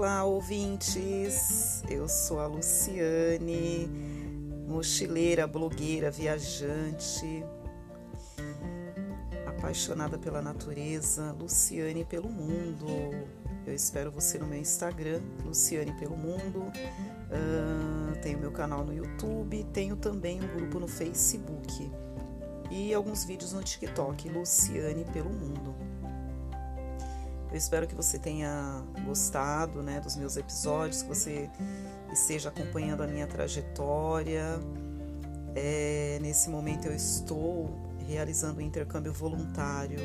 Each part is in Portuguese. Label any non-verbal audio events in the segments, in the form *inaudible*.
Olá, ouvintes! Eu sou a Luciane, mochileira, blogueira, viajante, apaixonada pela natureza, Luciane pelo mundo. Eu espero você no meu Instagram, Luciane pelo mundo. Uh, tenho meu canal no YouTube, tenho também um grupo no Facebook e alguns vídeos no TikTok, Luciane pelo mundo. Eu espero que você tenha gostado né, dos meus episódios, que você esteja acompanhando a minha trajetória. É, nesse momento eu estou realizando um intercâmbio voluntário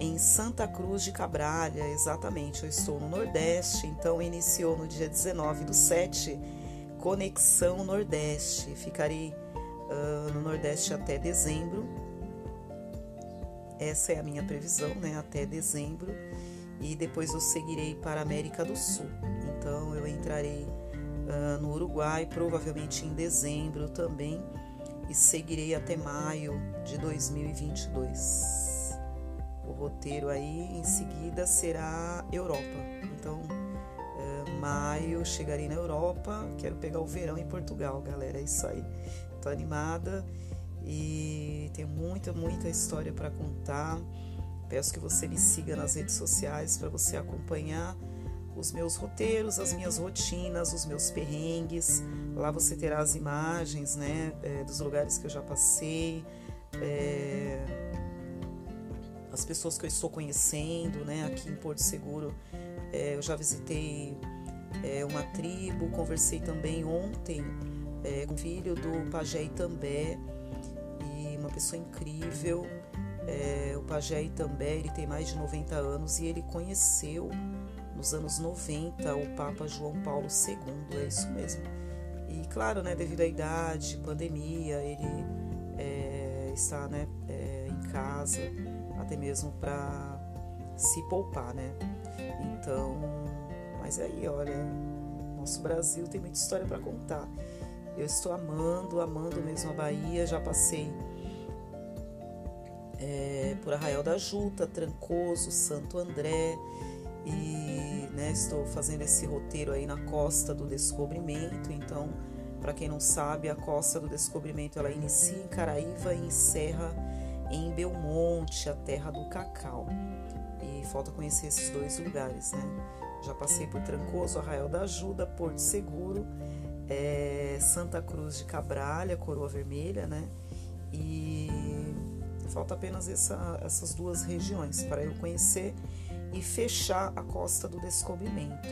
em Santa Cruz de Cabralha, exatamente. Eu estou no Nordeste, então iniciou no dia 19 do 7, Conexão Nordeste. Ficarei uh, no Nordeste até dezembro. Essa é a minha previsão, né? Até dezembro e depois eu seguirei para a América do Sul. Então eu entrarei uh, no Uruguai, provavelmente em dezembro também, e seguirei até maio de 2022. O roteiro aí em seguida será Europa. Então, uh, maio chegarei na Europa, quero pegar o verão em Portugal, galera. É isso aí. Tô animada e tenho muita, muita história para contar. Peço que você me siga nas redes sociais para você acompanhar os meus roteiros, as minhas rotinas, os meus perrengues. Lá você terá as imagens né, é, dos lugares que eu já passei, é, as pessoas que eu estou conhecendo né, aqui em Porto Seguro. É, eu já visitei uma tribo, conversei também ontem com o filho do Pajé Itambé, e uma pessoa incrível. É, o Pajé Itambé ele tem mais de 90 anos e ele conheceu nos anos 90 o Papa João Paulo II, é isso mesmo. E claro, né, devido à idade, pandemia, ele é, está né, é, em casa, até mesmo para se poupar, né? Então, mas aí, olha, nosso Brasil tem muita história para contar. Eu estou amando, amando mesmo a Bahia, já passei é, por Arraial da Juta, Trancoso, Santo André e né, estou fazendo esse roteiro aí na Costa do Descobrimento. Então, para quem não sabe, a Costa do Descobrimento ela inicia em Caraíva e encerra em Belmonte, a terra do cacau. E falta conhecer esses dois lugares, né? Já passei por Trancoso, Arraial da Ajuda, Porto Seguro, é, Santa Cruz de Cabralha, Coroa Vermelha, né? E Falta apenas essa, essas duas regiões para eu conhecer e fechar a costa do descobrimento.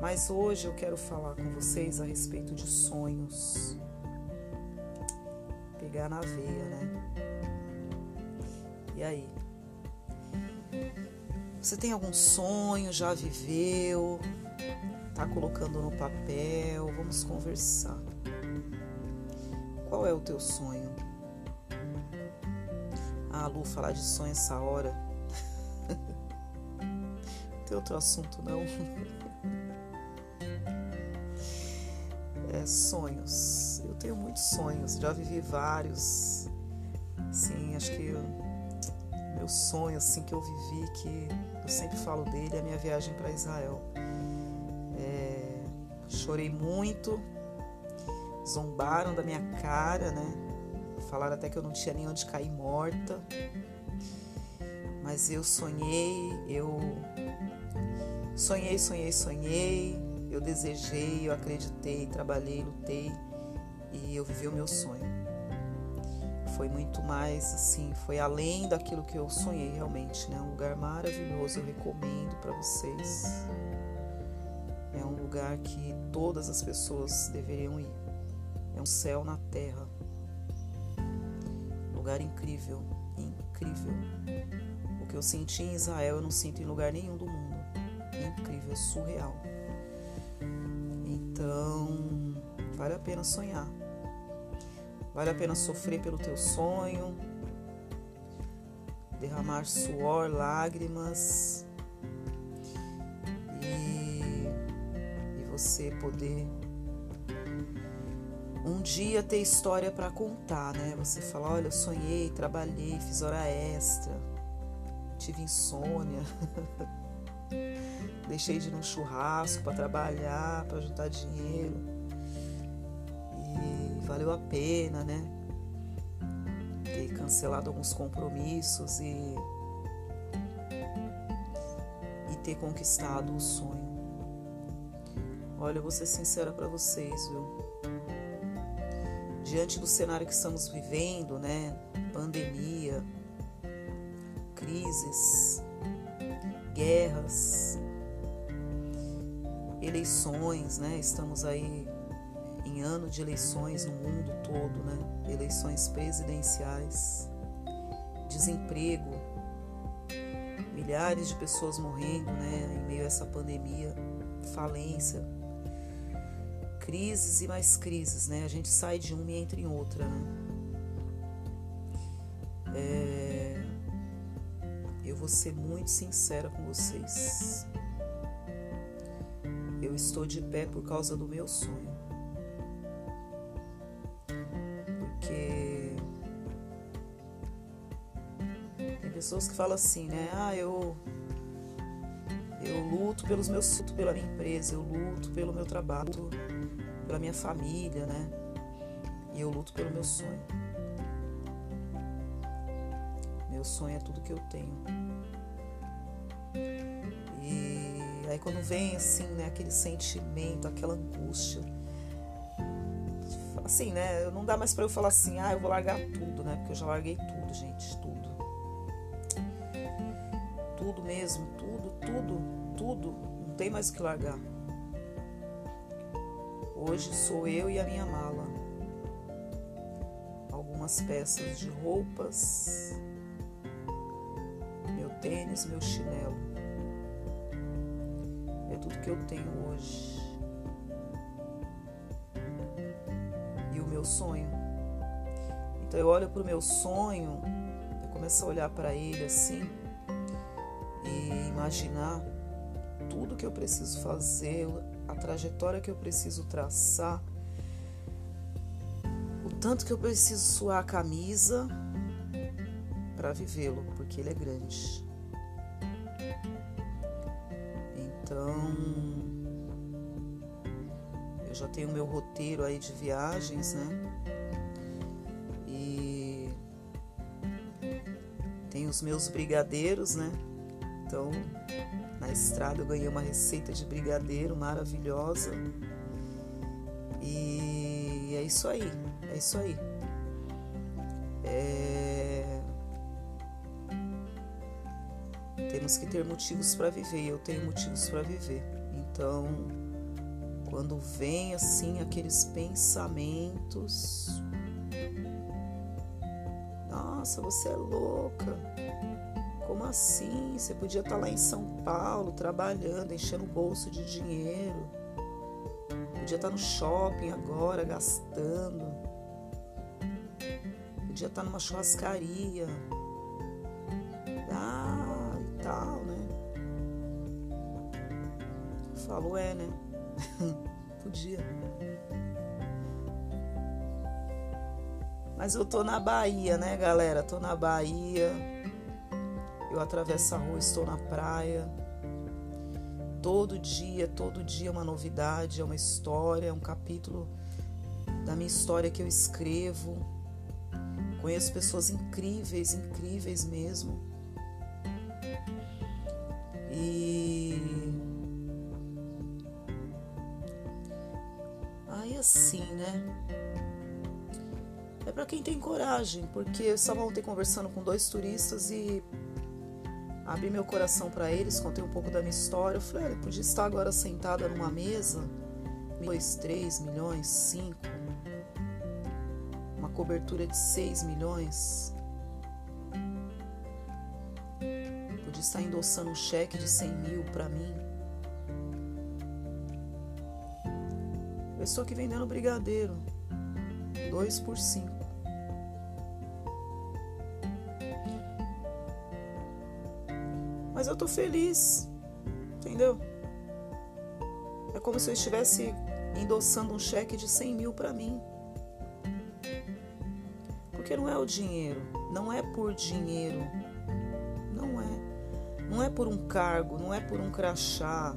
Mas hoje eu quero falar com vocês a respeito de sonhos. Pegar na veia, né? E aí? Você tem algum sonho? Já viveu? Tá colocando no papel? Vamos conversar. Qual é o teu sonho? Ah, Lu, falar de sonho essa hora. não tem outro assunto, não. é, sonhos. Eu tenho muitos sonhos, já vivi vários. Sim, acho que eu, meu sonho, assim, que eu vivi, que eu sempre falo dele, é a minha viagem para Israel. É, chorei muito, zombaram da minha cara, né? Falaram até que eu não tinha nem onde cair morta. Mas eu sonhei, eu sonhei, sonhei, sonhei. Eu desejei, eu acreditei, trabalhei, lutei e eu vivi o meu sonho. Foi muito mais assim, foi além daquilo que eu sonhei realmente, né? Um lugar maravilhoso, eu recomendo para vocês. É um lugar que todas as pessoas deveriam ir. É um céu na terra lugar incrível, incrível. O que eu senti em Israel eu não sinto em lugar nenhum do mundo. Incrível, surreal. Então, vale a pena sonhar. Vale a pena sofrer pelo teu sonho, derramar suor, lágrimas e, e você poder um dia ter história para contar, né? Você fala, olha, eu sonhei, trabalhei, fiz hora extra, tive insônia. *laughs* Deixei de ir num churrasco para trabalhar, para juntar dinheiro. E valeu a pena, né? Ter cancelado alguns compromissos e e ter conquistado o sonho. Olha, eu vou ser sincera para vocês, viu? Diante do cenário que estamos vivendo, né? Pandemia, crises, guerras, eleições, né? Estamos aí em ano de eleições no mundo todo, né? Eleições presidenciais, desemprego, milhares de pessoas morrendo, né? Em meio a essa pandemia, falência, crises e mais crises, né? A gente sai de uma e entra em outra, né? É... Eu vou ser muito sincera com vocês. Eu estou de pé por causa do meu sonho. Porque tem pessoas que falam assim, né? Ah, eu eu luto pelos meus pela minha empresa, eu luto pelo meu trabalho, pela minha família, né? E eu luto pelo meu sonho. Meu sonho é tudo que eu tenho. Aí quando vem assim, né, aquele sentimento, aquela angústia, assim, né, não dá mais para eu falar assim, ah, eu vou largar tudo, né? Porque eu já larguei tudo, gente, tudo. Tudo mesmo, tudo, tudo, tudo, não tem mais o que largar. Hoje sou eu e a minha mala. Algumas peças de roupas, meu tênis, meu chinelo tudo que eu tenho hoje. E o meu sonho. Então eu olho para o meu sonho, eu começo a olhar para ele assim e imaginar tudo que eu preciso fazer, a trajetória que eu preciso traçar, o tanto que eu preciso suar a camisa para vivê-lo, porque ele é grande. Então, eu já tenho meu roteiro aí de viagens, né? E tenho os meus brigadeiros, né? Então, na estrada eu ganhei uma receita de brigadeiro maravilhosa. E é isso aí, é isso aí. temos que ter motivos para viver. Eu tenho motivos para viver. Então, quando vem assim aqueles pensamentos, nossa, você é louca. Como assim? Você podia estar tá lá em São Paulo trabalhando, enchendo o bolso de dinheiro. Podia estar tá no shopping agora gastando. Podia estar tá numa churrascaria tal, né? Falou, é, né? *laughs* Podia. Mas eu tô na Bahia, né, galera? Tô na Bahia. Eu atravesso a rua, estou na praia. Todo dia, todo dia é uma novidade, é uma história, é um capítulo da minha história que eu escrevo. Conheço pessoas incríveis, incríveis mesmo. E aí assim, né? É para quem tem coragem, porque eu estava ontem conversando com dois turistas e abri meu coração para eles, contei um pouco da minha história. Eu falei, olha, podia estar agora sentada numa mesa, dois, três milhões, cinco, uma cobertura de seis milhões. de estar endossando um cheque de 100 mil para mim. Eu aqui vendendo brigadeiro, dois por cinco. Mas eu tô feliz, entendeu? É como se eu estivesse endossando um cheque de 100 mil para mim. Porque não é o dinheiro, não é por dinheiro é por um cargo, não é por um crachá,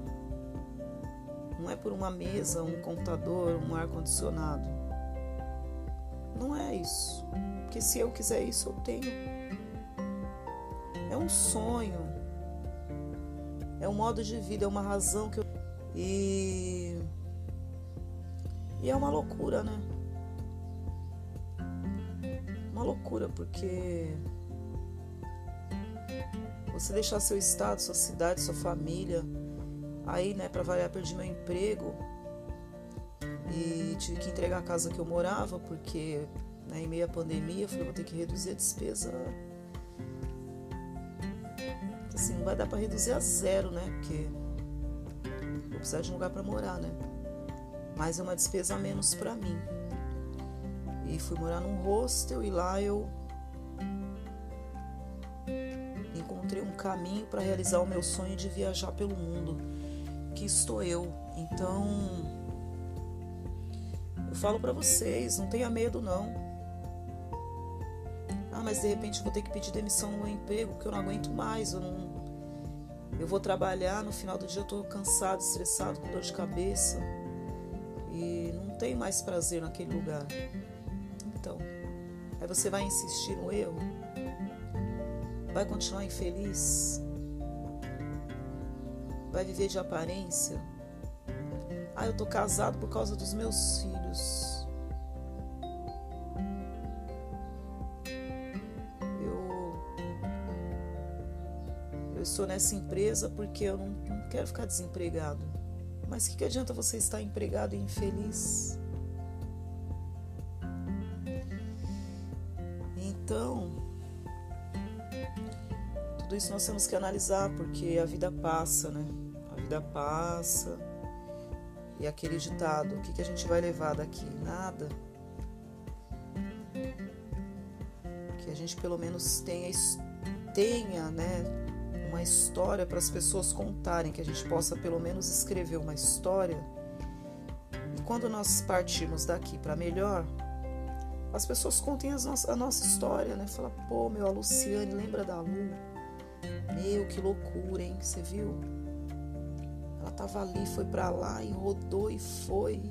não é por uma mesa, um computador, um ar-condicionado. Não é isso. Porque se eu quiser isso, eu tenho. É um sonho. É um modo de vida, é uma razão que eu. E. E é uma loucura, né? Uma loucura, porque. Você deixar seu estado, sua cidade, sua família Aí, né, para variar, perdi meu emprego e tive que entregar a casa que eu morava, porque né, em meio à pandemia eu falei, vou ter que reduzir a despesa. Assim, não vai dar para reduzir a zero, né? Porque vou precisar de um lugar para morar, né? Mas é uma despesa a menos para mim. E fui morar num hostel e lá eu encontrei um caminho para realizar o meu sonho de viajar pelo mundo aqui estou eu. Então, eu falo para vocês, não tenha medo não. Ah, mas de repente vou ter que pedir demissão no meu emprego porque eu não aguento mais, eu não eu vou trabalhar, no final do dia eu tô cansado, estressado, com dor de cabeça e não tem mais prazer naquele lugar. Então, aí você vai insistir no erro? Vai continuar infeliz? vai viver de aparência. Ah, eu tô casado por causa dos meus filhos. Eu estou nessa empresa porque eu não, não quero ficar desempregado. Mas o que, que adianta você estar empregado e infeliz? Então, tudo isso nós temos que analisar porque a vida passa, né? vida passa. E aquele ditado, o que, que a gente vai levar daqui? Nada. Que a gente pelo menos tenha, tenha né, uma história para as pessoas contarem, que a gente possa pelo menos escrever uma história. E quando nós partirmos daqui para melhor, as pessoas contem as a nossa história, né? Fala, pô, meu, a Luciane, lembra da Lu? Meu, que loucura, hein? Você viu? Ela tava ali, foi para lá e rodou e foi.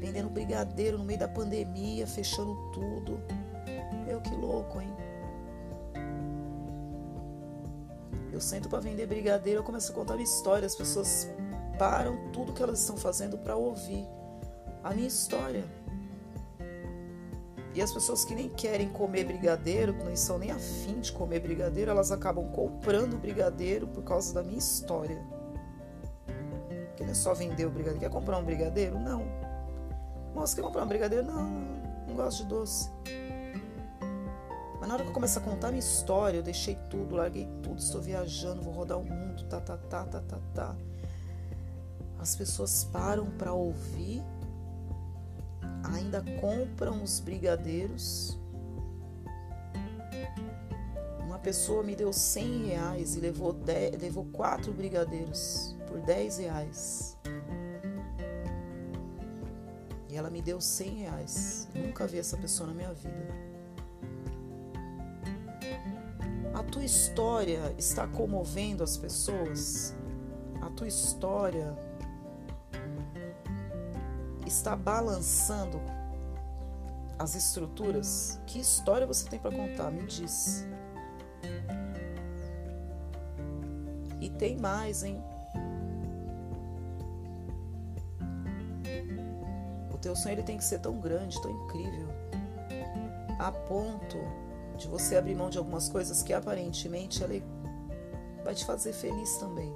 Vendendo brigadeiro no meio da pandemia, fechando tudo. Meu, que louco, hein? Eu sento para vender brigadeiro, eu começo a contar minha história. As pessoas param tudo que elas estão fazendo para ouvir a minha história. E as pessoas que nem querem comer brigadeiro, que não são nem afim de comer brigadeiro, elas acabam comprando brigadeiro por causa da minha história. Porque não é só vender o brigadeiro. Quer comprar um brigadeiro? Não. Moça, quer comprar um brigadeiro? Não, não, não gosto de doce. Na hora que eu começo a contar minha história, eu deixei tudo, larguei tudo, estou viajando, vou rodar o mundo, tá, tá, tá, tá, tá, tá. As pessoas param para ouvir, ainda compram os brigadeiros. Uma pessoa me deu 100 reais e levou, 10, levou quatro brigadeiros por 10 reais. E ela me deu 100 reais. Nunca vi essa pessoa na minha vida. História está comovendo as pessoas? A tua história está balançando as estruturas? Que história você tem para contar? Me diz. E tem mais, hein? O teu sonho ele tem que ser tão grande, tão incrível, a ponto de você abrir mão de algumas coisas que aparentemente ela vai te fazer feliz também.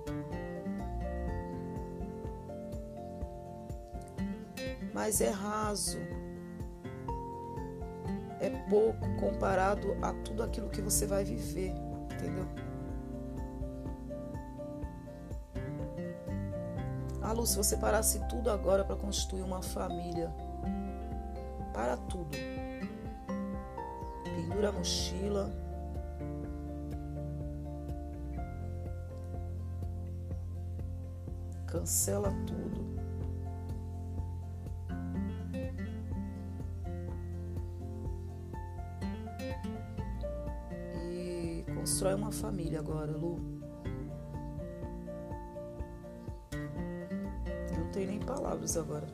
Mas é raso, é pouco comparado a tudo aquilo que você vai viver, entendeu? Ah, Lu, se você parasse tudo agora para constituir uma família, para tudo segura a mochila. Cancela tudo. E constrói uma família agora, Lu. Eu não tenho nem palavras agora.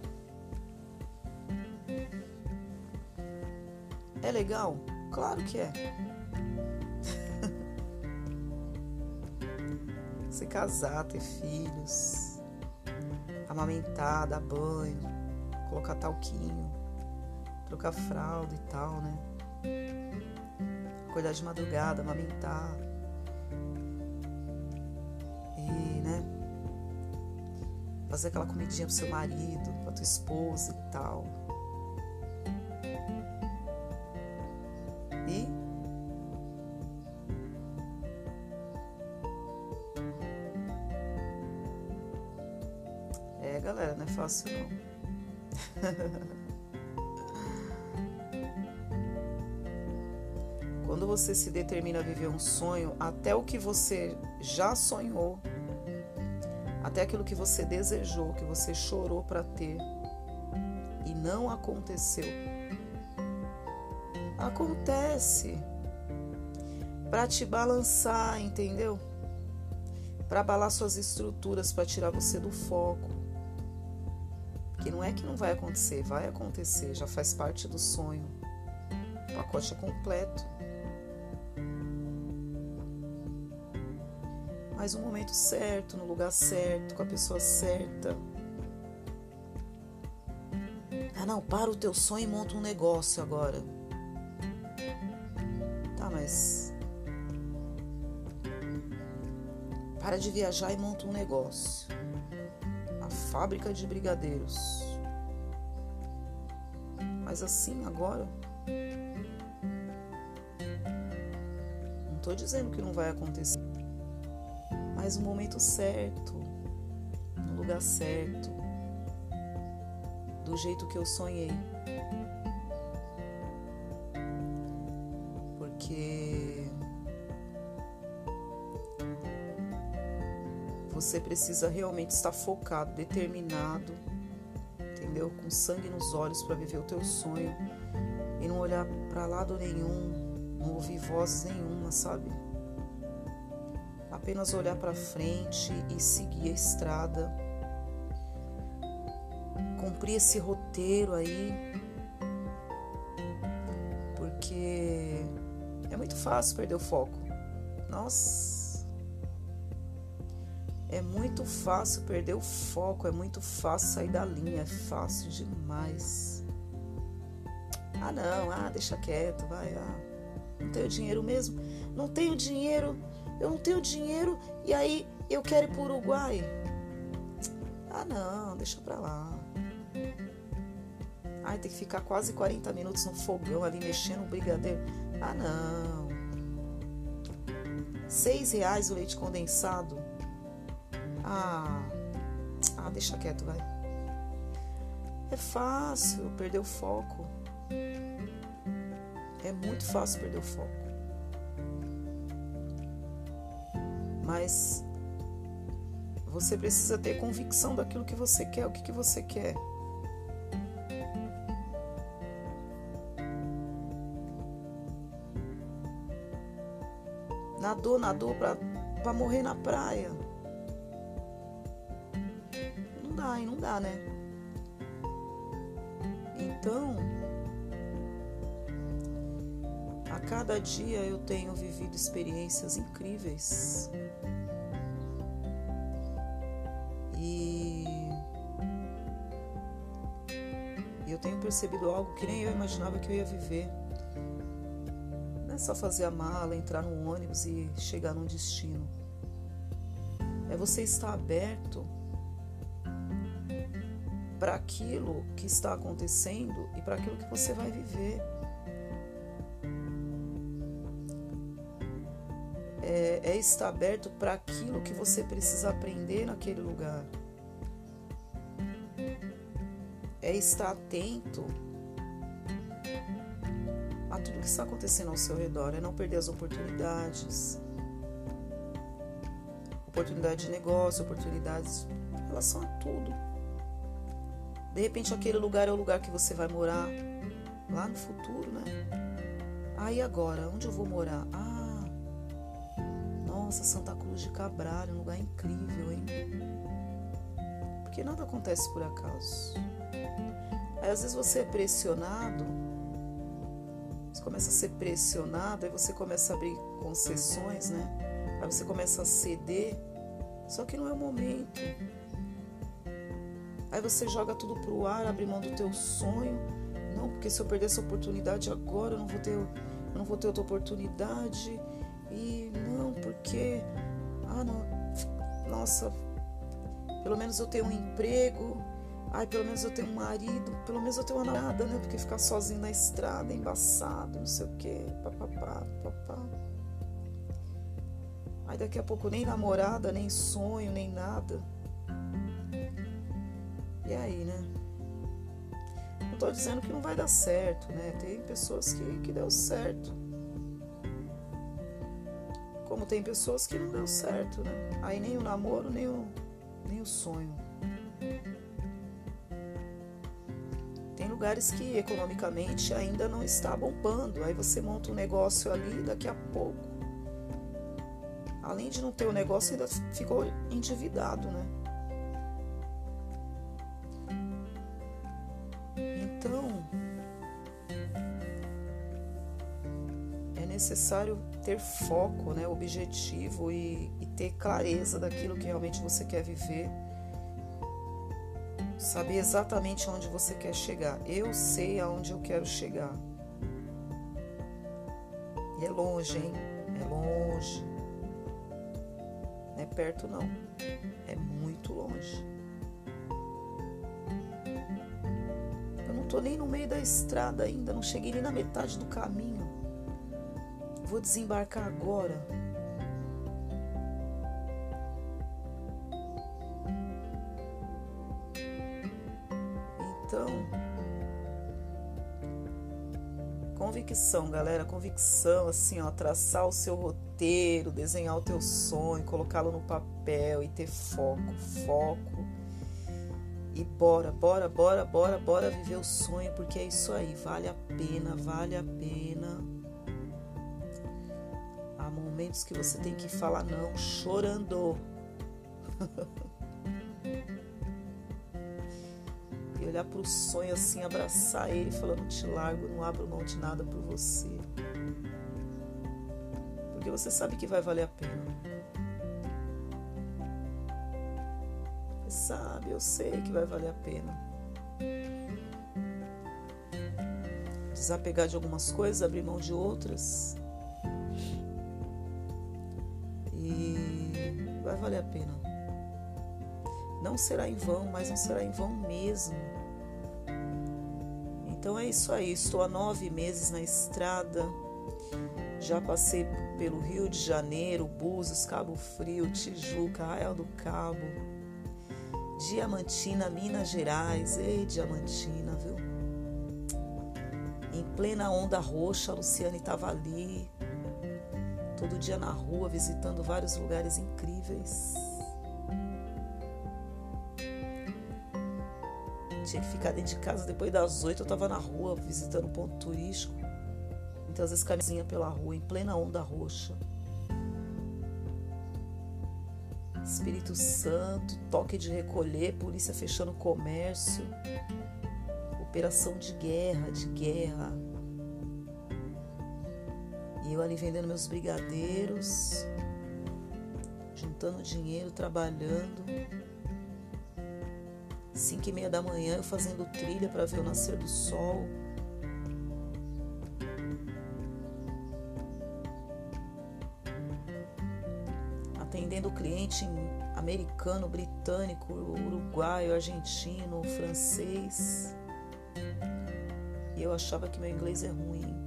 É legal? Claro que é. *laughs* Se casar, ter filhos, amamentar, dar banho, colocar talquinho, trocar fralda e tal, né? Acordar de madrugada, amamentar. E, né? Fazer aquela comidinha pro seu marido, pra tua esposa e tal. Não. *laughs* Quando você se determina a viver um sonho, até o que você já sonhou, até aquilo que você desejou, que você chorou para ter e não aconteceu, acontece para te balançar, entendeu? Para abalar suas estruturas, para tirar você do foco. Que não é que não vai acontecer, vai acontecer, já faz parte do sonho. O pacote é completo. mas no momento certo, no lugar certo, com a pessoa certa. Ah, não, para o teu sonho e monta um negócio agora. Tá, mas. Para de viajar e monta um negócio. Fábrica de brigadeiros. Mas assim, agora. Não tô dizendo que não vai acontecer mas no momento certo, no lugar certo, do jeito que eu sonhei. Você precisa realmente estar focado, determinado, entendeu? Com sangue nos olhos para viver o teu sonho e não olhar para lado nenhum, não ouvir vozes nenhuma, sabe? apenas olhar para frente e seguir a estrada. Cumprir esse roteiro aí, porque é muito fácil perder o foco. Nossa, é muito fácil perder o foco, é muito fácil sair da linha, é fácil demais. Ah, não, ah, deixa quieto, vai, ah, não tenho dinheiro mesmo, não tenho dinheiro eu não tenho dinheiro e aí eu quero ir para o Uruguai. Ah, não, deixa para lá. Ai, tem que ficar quase 40 minutos no fogão ali mexendo o brigadeiro. Ah, não. Seis reais o leite condensado. Ah, ah, deixa quieto, vai. É fácil perder o foco. É muito fácil perder o foco. mas você precisa ter convicção daquilo que você quer, o que, que você quer. Nadou, nadou para morrer na praia. Não dá, né? Então, a cada dia eu tenho vivido experiências incríveis. E eu tenho percebido algo que nem eu imaginava que eu ia viver. Não é só fazer a mala, entrar no ônibus e chegar num destino. É você estar aberto para aquilo que está acontecendo e para aquilo que você vai viver. é, é estar aberto para aquilo que você precisa aprender naquele lugar. É estar atento a tudo que está acontecendo ao seu redor, é não perder as oportunidades. Oportunidade de negócio, oportunidades em relação a tudo. De repente aquele lugar é o lugar que você vai morar lá no futuro, né? Aí ah, agora, onde eu vou morar? Ah, nossa, Santa Cruz de Cabral, um lugar incrível, hein? Por Porque nada acontece por acaso. Aí às vezes você é pressionado, você começa a ser pressionado, aí você começa a abrir concessões, né? Aí você começa a ceder, só que não é o momento. Aí você joga tudo pro ar, abre mão do teu sonho. Não, porque se eu perder essa oportunidade agora, eu não vou ter, eu não vou ter outra oportunidade. E não, porque ah, não, nossa, pelo menos eu tenho um emprego, ai, pelo menos eu tenho um marido, pelo menos eu tenho uma namorada, né? Porque ficar sozinho na estrada, embaçado, não sei o quê, papapá, papá. Aí daqui a pouco nem namorada, nem sonho, nem nada. E aí, né? Não tô dizendo que não vai dar certo, né? Tem pessoas que, que deu certo. Como tem pessoas que não deu certo, né? Aí nem o namoro, nem o, nem o sonho. Tem lugares que economicamente ainda não está bombando. Aí você monta um negócio ali daqui a pouco. Além de não ter o negócio, ainda ficou endividado, né? Necessário ter foco, né, objetivo e, e ter clareza daquilo que realmente você quer viver. Saber exatamente onde você quer chegar. Eu sei aonde eu quero chegar. E é longe, hein? É longe. Não é perto, não. É muito longe. Eu não tô nem no meio da estrada ainda, não cheguei nem na metade do caminho. Vou desembarcar agora. Então, convicção, galera, convicção, assim, ó, traçar o seu roteiro, desenhar o teu sonho, colocá-lo no papel e ter foco, foco. E bora, bora, bora, bora, bora viver o sonho, porque é isso aí, vale a pena, vale a pena momentos que você tem que falar não chorando. e olhar para sonho assim, abraçar ele, falando: Te largo, não abro mão de nada por você. Porque você sabe que vai valer a pena. Você sabe, eu sei que vai valer a pena. Desapegar de algumas coisas, abrir mão de outras valer a pena. Não será em vão, mas não será em vão mesmo. Então é isso aí. Estou há nove meses na estrada. Já passei pelo Rio de Janeiro, Búzios, Cabo Frio, Tijuca, Arraial do Cabo, Diamantina, Minas Gerais. Ei, Diamantina, viu? Em plena onda roxa, a Luciane estava ali todo dia na rua, visitando vários lugares incríveis. Tinha que ficar dentro de casa depois das oito, eu estava na rua visitando ponto turístico. Então, às vezes, camisinha pela rua, em plena onda roxa. Espírito Santo, toque de recolher, polícia fechando comércio, operação de guerra, de guerra. Eu ali vendendo meus brigadeiros, juntando dinheiro, trabalhando. Cinco e meia da manhã eu fazendo trilha para ver o nascer do sol. Atendendo cliente americano, britânico, uruguaio, argentino, francês. E eu achava que meu inglês é ruim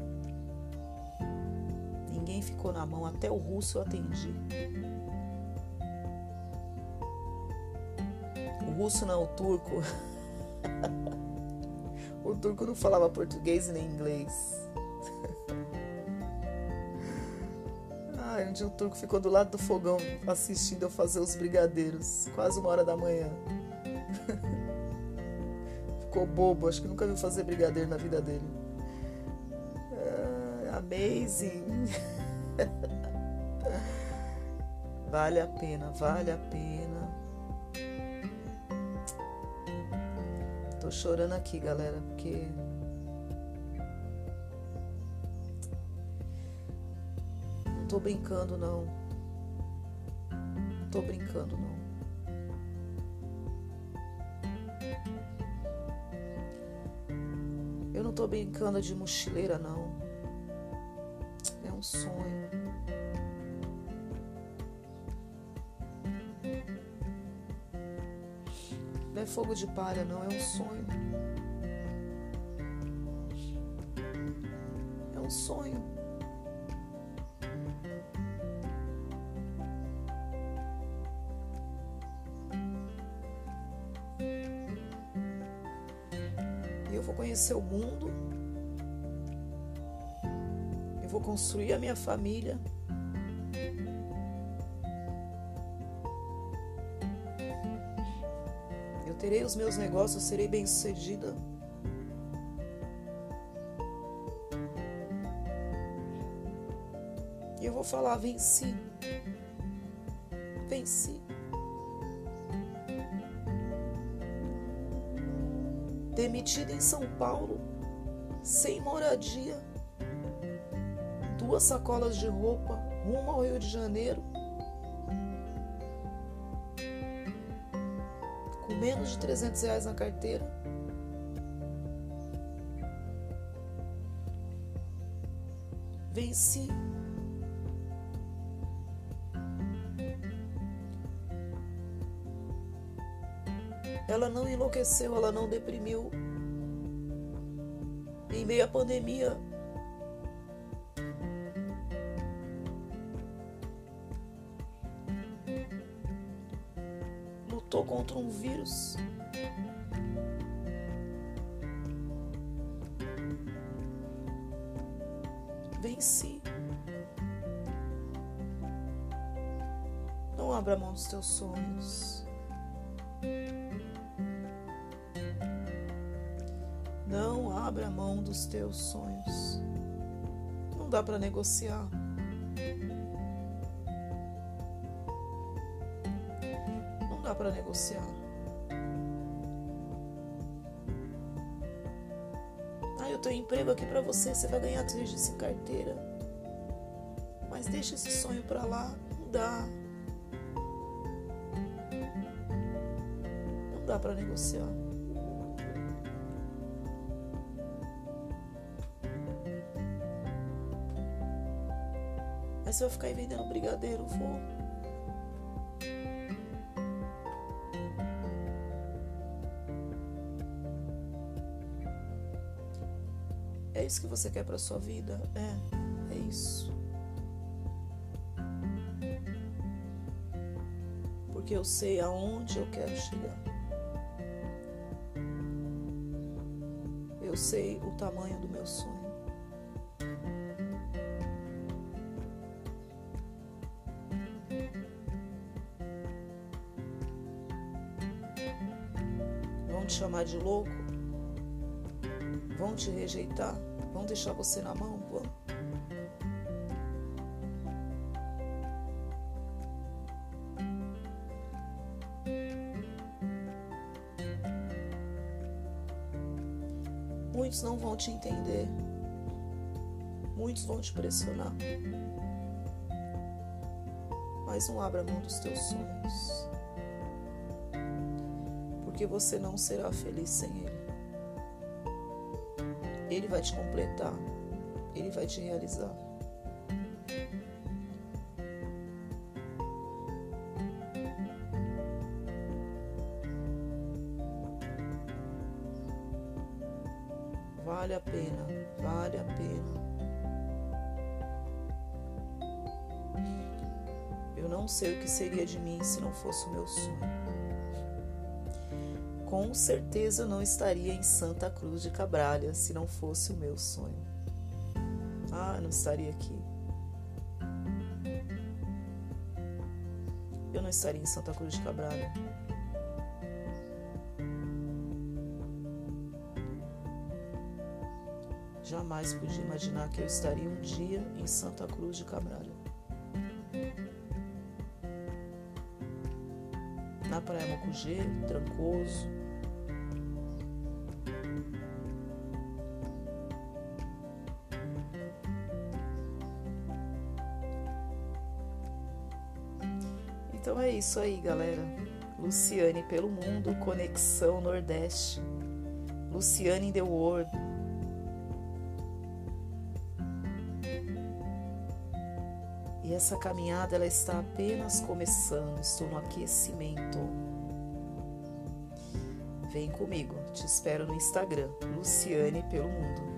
ninguém ficou na mão, até o russo eu atendi. O russo não, o turco. *laughs* o turco não falava português nem inglês. *laughs* Ai, um dia o turco ficou do lado do fogão assistindo eu fazer os brigadeiros, quase uma hora da manhã. *laughs* ficou bobo, acho que nunca viu fazer brigadeiro na vida dele. amazing. Vale a pena, vale a pena. Tô chorando aqui, galera, porque não tô brincando não. Não tô brincando não. Eu não tô brincando de mochileira não. Um sonho. Não é fogo de palha, não, é um sonho. É um sonho. E eu vou conhecer o mundo. Construir a minha família. terei os meus negócios, serei bem-sucedida. E eu vou falar: venci. Venci. Demitida em São Paulo, sem moradia, duas sacolas de roupa, rumo ao Rio de Janeiro menos de 300 reais na carteira. Venci. Ela não enlouqueceu, ela não deprimiu. Em meio à pandemia, contra um vírus. Venci. Não abra mão dos teus sonhos. Não abra mão dos teus sonhos. Não dá para negociar. Para negociar. Ah, eu tenho emprego aqui para você, você vai ganhar três dias sem carteira. Mas deixa esse sonho para lá, não dá. Não dá para negociar. Mas se eu ficar aí vendendo brigadeiro, vou. Isso que você quer para sua vida? É, é isso. Porque eu sei aonde eu quero chegar. Eu sei o tamanho do meu sonho. Vão te chamar de louco? Vão te rejeitar? Vão deixar você na mão? Vão. Muitos não vão te entender. Muitos vão te pressionar. Mas não abra mão dos teus sonhos. Porque você não será feliz sem ele. Ele vai te completar, Ele vai te realizar. Vale a pena, vale a pena. Eu não sei o que seria de mim se não fosse o meu sonho com certeza eu não estaria em Santa Cruz de Cabralha se não fosse o meu sonho. Ah, eu não estaria aqui. Eu não estaria em Santa Cruz de Cabralha. Jamais podia imaginar que eu estaria um dia em Santa Cruz de Cabralha. Na Praia Mocugê, Trancoso, Então é isso aí, galera. Luciane pelo mundo, Conexão Nordeste. Luciane in the World. E essa caminhada ela está apenas começando, estou no aquecimento. Vem comigo, te espero no Instagram, Luciane pelo mundo.